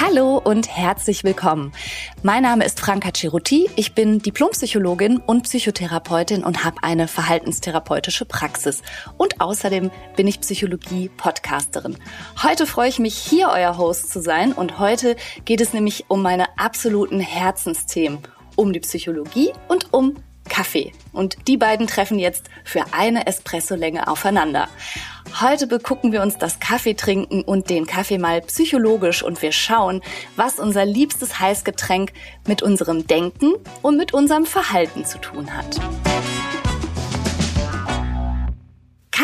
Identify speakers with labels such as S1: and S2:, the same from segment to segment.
S1: Hallo und herzlich willkommen. Mein Name ist Franka Ceruti. Ich bin Diplompsychologin und Psychotherapeutin und habe eine verhaltenstherapeutische Praxis. Und außerdem bin ich Psychologie-Podcasterin. Heute freue ich mich, hier euer Host zu sein. Und heute geht es nämlich um meine absoluten Herzensthemen. Um die Psychologie und um Kaffee. Und die beiden treffen jetzt für eine Espresso-Länge aufeinander. Heute begucken wir uns das Kaffeetrinken und den Kaffee mal psychologisch und wir schauen, was unser liebstes Heißgetränk mit unserem Denken und mit unserem Verhalten zu tun hat.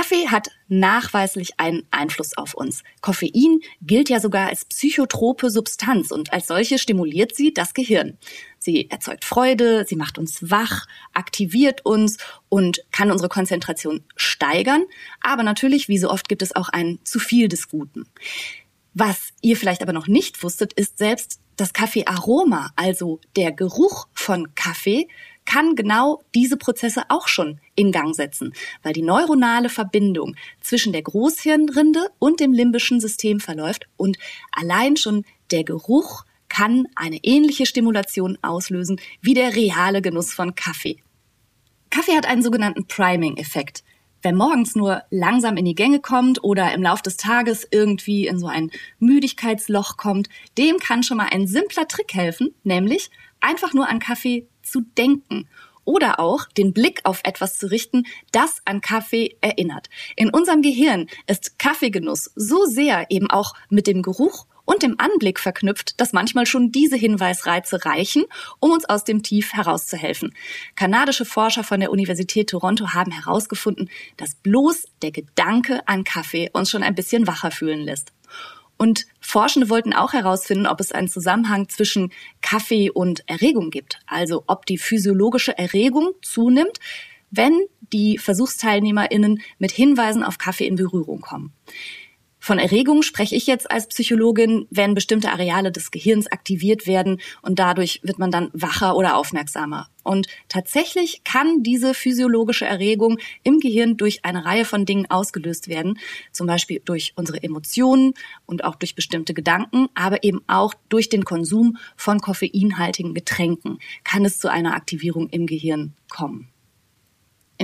S1: Kaffee hat nachweislich einen Einfluss auf uns. Koffein gilt ja sogar als psychotrope Substanz und als solche stimuliert sie das Gehirn. Sie erzeugt Freude, sie macht uns wach, aktiviert uns und kann unsere Konzentration steigern. Aber natürlich, wie so oft, gibt es auch ein zu viel des Guten. Was ihr vielleicht aber noch nicht wusstet, ist selbst das Kaffeearoma, also der Geruch von Kaffee, kann genau diese Prozesse auch schon in Gang setzen, weil die neuronale Verbindung zwischen der Großhirnrinde und dem limbischen System verläuft und allein schon der Geruch kann eine ähnliche Stimulation auslösen wie der reale Genuss von Kaffee. Kaffee hat einen sogenannten Priming-Effekt. Wer morgens nur langsam in die Gänge kommt oder im Lauf des Tages irgendwie in so ein Müdigkeitsloch kommt, dem kann schon mal ein simpler Trick helfen, nämlich einfach nur an Kaffee zu denken oder auch den Blick auf etwas zu richten, das an Kaffee erinnert. In unserem Gehirn ist Kaffeegenuss so sehr eben auch mit dem Geruch und dem Anblick verknüpft, dass manchmal schon diese Hinweisreize reichen, um uns aus dem Tief herauszuhelfen. Kanadische Forscher von der Universität Toronto haben herausgefunden, dass bloß der Gedanke an Kaffee uns schon ein bisschen wacher fühlen lässt. Und Forschende wollten auch herausfinden, ob es einen Zusammenhang zwischen Kaffee und Erregung gibt. Also ob die physiologische Erregung zunimmt, wenn die VersuchsteilnehmerInnen mit Hinweisen auf Kaffee in Berührung kommen. Von Erregung spreche ich jetzt als Psychologin, wenn bestimmte Areale des Gehirns aktiviert werden und dadurch wird man dann wacher oder aufmerksamer. Und tatsächlich kann diese physiologische Erregung im Gehirn durch eine Reihe von Dingen ausgelöst werden, zum Beispiel durch unsere Emotionen und auch durch bestimmte Gedanken, aber eben auch durch den Konsum von koffeinhaltigen Getränken kann es zu einer Aktivierung im Gehirn kommen.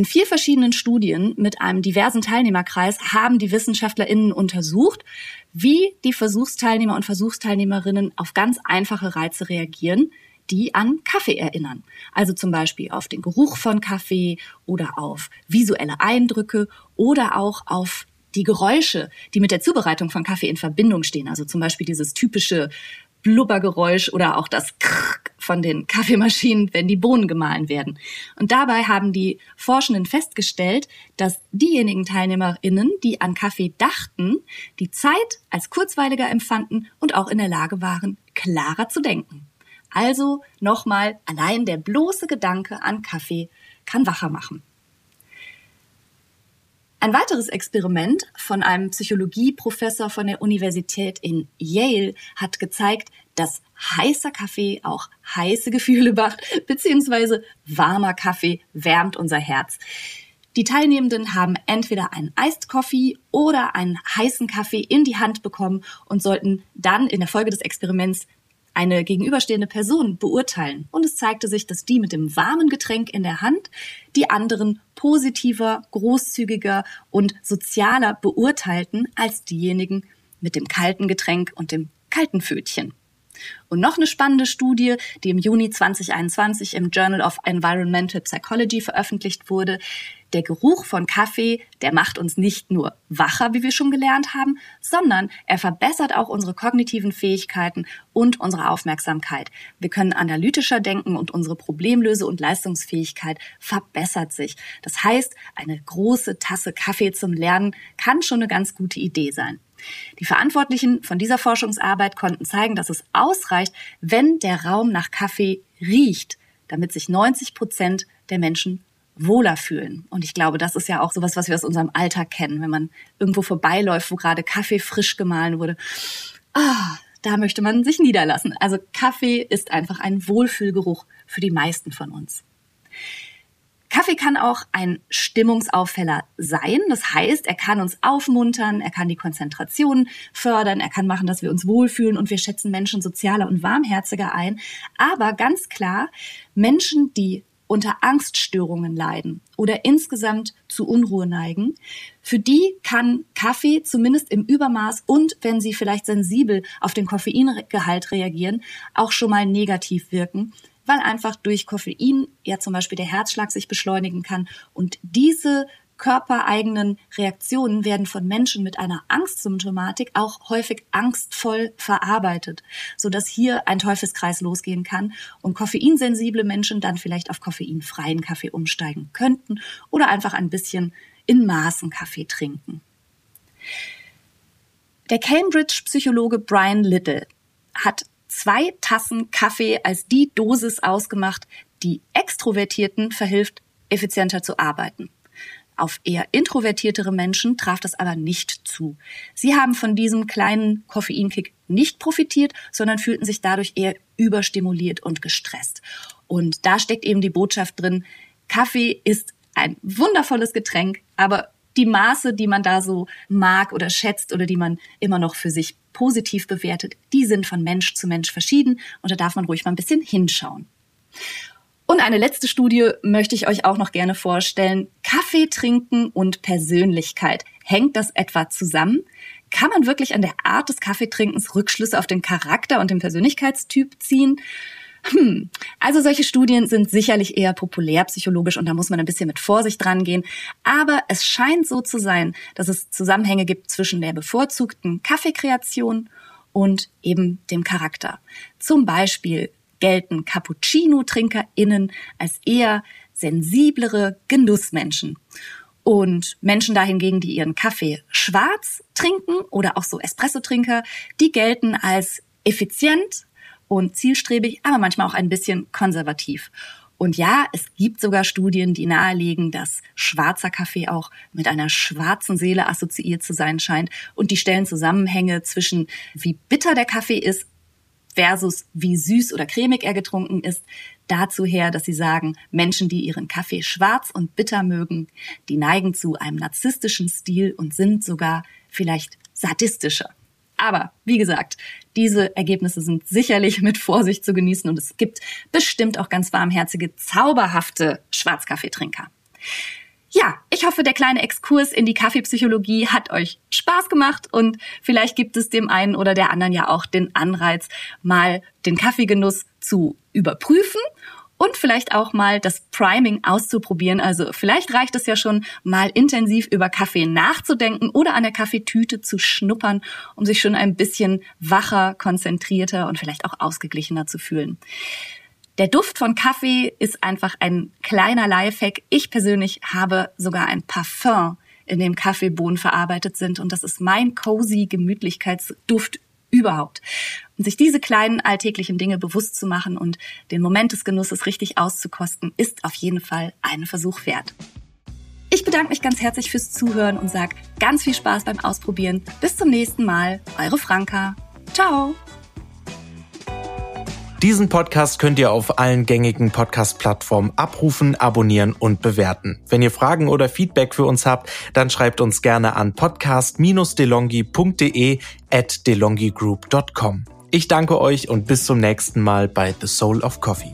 S1: In vier verschiedenen Studien mit einem diversen Teilnehmerkreis haben die WissenschaftlerInnen untersucht, wie die Versuchsteilnehmer und Versuchsteilnehmerinnen auf ganz einfache Reize reagieren, die an Kaffee erinnern. Also zum Beispiel auf den Geruch von Kaffee oder auf visuelle Eindrücke oder auch auf die Geräusche, die mit der Zubereitung von Kaffee in Verbindung stehen. Also zum Beispiel dieses typische Blubbergeräusch oder auch das Krrk von den Kaffeemaschinen, wenn die Bohnen gemahlen werden. Und dabei haben die Forschenden festgestellt, dass diejenigen TeilnehmerInnen, die an Kaffee dachten, die Zeit als kurzweiliger empfanden und auch in der Lage waren, klarer zu denken. Also nochmal, allein der bloße Gedanke an Kaffee kann wacher machen. Ein weiteres Experiment von einem Psychologieprofessor von der Universität in Yale hat gezeigt, dass heißer Kaffee auch heiße Gefühle macht, beziehungsweise warmer Kaffee wärmt unser Herz. Die Teilnehmenden haben entweder einen Iced Coffee oder einen heißen Kaffee in die Hand bekommen und sollten dann in der Folge des Experiments eine gegenüberstehende Person beurteilen. Und es zeigte sich, dass die mit dem warmen Getränk in der Hand die anderen positiver, großzügiger und sozialer beurteilten als diejenigen mit dem kalten Getränk und dem kalten Pfötchen. Und noch eine spannende Studie, die im Juni 2021 im Journal of Environmental Psychology veröffentlicht wurde. Der Geruch von Kaffee, der macht uns nicht nur wacher, wie wir schon gelernt haben, sondern er verbessert auch unsere kognitiven Fähigkeiten und unsere Aufmerksamkeit. Wir können analytischer denken und unsere Problemlöse- und Leistungsfähigkeit verbessert sich. Das heißt, eine große Tasse Kaffee zum Lernen kann schon eine ganz gute Idee sein. Die Verantwortlichen von dieser Forschungsarbeit konnten zeigen, dass es ausreicht, wenn der Raum nach Kaffee riecht, damit sich 90 Prozent der Menschen wohler fühlen. Und ich glaube, das ist ja auch sowas, was wir aus unserem Alltag kennen, wenn man irgendwo vorbeiläuft, wo gerade Kaffee frisch gemahlen wurde. ah, da möchte man sich niederlassen. Also Kaffee ist einfach ein Wohlfühlgeruch für die meisten von uns. Kaffee kann auch ein Stimmungsaufheller sein. Das heißt, er kann uns aufmuntern, er kann die Konzentration fördern, er kann machen, dass wir uns wohlfühlen und wir schätzen Menschen sozialer und warmherziger ein. Aber ganz klar, Menschen, die unter Angststörungen leiden oder insgesamt zu Unruhe neigen, für die kann Kaffee zumindest im Übermaß und wenn sie vielleicht sensibel auf den Koffeingehalt reagieren, auch schon mal negativ wirken, weil einfach durch Koffein ja zum Beispiel der Herzschlag sich beschleunigen kann. Und diese körpereigenen Reaktionen werden von Menschen mit einer Angstsymptomatik auch häufig angstvoll verarbeitet, so dass hier ein Teufelskreis losgehen kann und koffeinsensible Menschen dann vielleicht auf koffeinfreien Kaffee umsteigen könnten oder einfach ein bisschen in Maßen Kaffee trinken. Der Cambridge-Psychologe Brian Little hat zwei Tassen Kaffee als die Dosis ausgemacht, die Extrovertierten verhilft, effizienter zu arbeiten. Auf eher introvertiertere Menschen traf das aber nicht zu. Sie haben von diesem kleinen Koffeinkick nicht profitiert, sondern fühlten sich dadurch eher überstimuliert und gestresst. Und da steckt eben die Botschaft drin, Kaffee ist ein wundervolles Getränk, aber die Maße, die man da so mag oder schätzt oder die man immer noch für sich positiv bewertet, die sind von Mensch zu Mensch verschieden und da darf man ruhig mal ein bisschen hinschauen. Und eine letzte Studie möchte ich euch auch noch gerne vorstellen. Kaffee trinken und Persönlichkeit. Hängt das etwa zusammen? Kann man wirklich an der Art des Kaffeetrinkens Rückschlüsse auf den Charakter und den Persönlichkeitstyp ziehen? Hm. Also solche Studien sind sicherlich eher populärpsychologisch und da muss man ein bisschen mit Vorsicht dran gehen. Aber es scheint so zu sein, dass es Zusammenhänge gibt zwischen der bevorzugten Kaffeekreation und eben dem Charakter. Zum Beispiel gelten Cappuccino-TrinkerInnen als eher sensiblere Genussmenschen. Und Menschen dahingegen, die ihren Kaffee schwarz trinken oder auch so Espresso-Trinker, die gelten als effizient, und zielstrebig, aber manchmal auch ein bisschen konservativ. Und ja, es gibt sogar Studien, die nahelegen, dass schwarzer Kaffee auch mit einer schwarzen Seele assoziiert zu sein scheint. Und die stellen Zusammenhänge zwischen wie bitter der Kaffee ist versus wie süß oder cremig er getrunken ist, dazu her, dass sie sagen, Menschen, die ihren Kaffee schwarz und bitter mögen, die neigen zu einem narzisstischen Stil und sind sogar vielleicht sadistischer. Aber wie gesagt, diese Ergebnisse sind sicherlich mit Vorsicht zu genießen und es gibt bestimmt auch ganz warmherzige, zauberhafte Schwarzkaffeetrinker. Ja, ich hoffe, der kleine Exkurs in die Kaffeepsychologie hat euch Spaß gemacht und vielleicht gibt es dem einen oder der anderen ja auch den Anreiz, mal den Kaffeegenuss zu überprüfen und vielleicht auch mal das Priming auszuprobieren. Also vielleicht reicht es ja schon, mal intensiv über Kaffee nachzudenken oder an der Kaffeetüte zu schnuppern, um sich schon ein bisschen wacher, konzentrierter und vielleicht auch ausgeglichener zu fühlen. Der Duft von Kaffee ist einfach ein kleiner Lifehack. Ich persönlich habe sogar ein Parfum, in dem Kaffeebohnen verarbeitet sind und das ist mein cozy Gemütlichkeitsduft überhaupt. Und sich diese kleinen alltäglichen Dinge bewusst zu machen und den Moment des Genusses richtig auszukosten, ist auf jeden Fall einen Versuch wert. Ich bedanke mich ganz herzlich fürs Zuhören und sage ganz viel Spaß beim Ausprobieren. Bis zum nächsten Mal. Eure Franka. Ciao.
S2: Diesen Podcast könnt ihr auf allen gängigen Podcast-Plattformen abrufen, abonnieren und bewerten. Wenn ihr Fragen oder Feedback für uns habt, dann schreibt uns gerne an podcast-delongi.de at delongigroup.com. Ich danke euch und bis zum nächsten Mal bei The Soul of Coffee.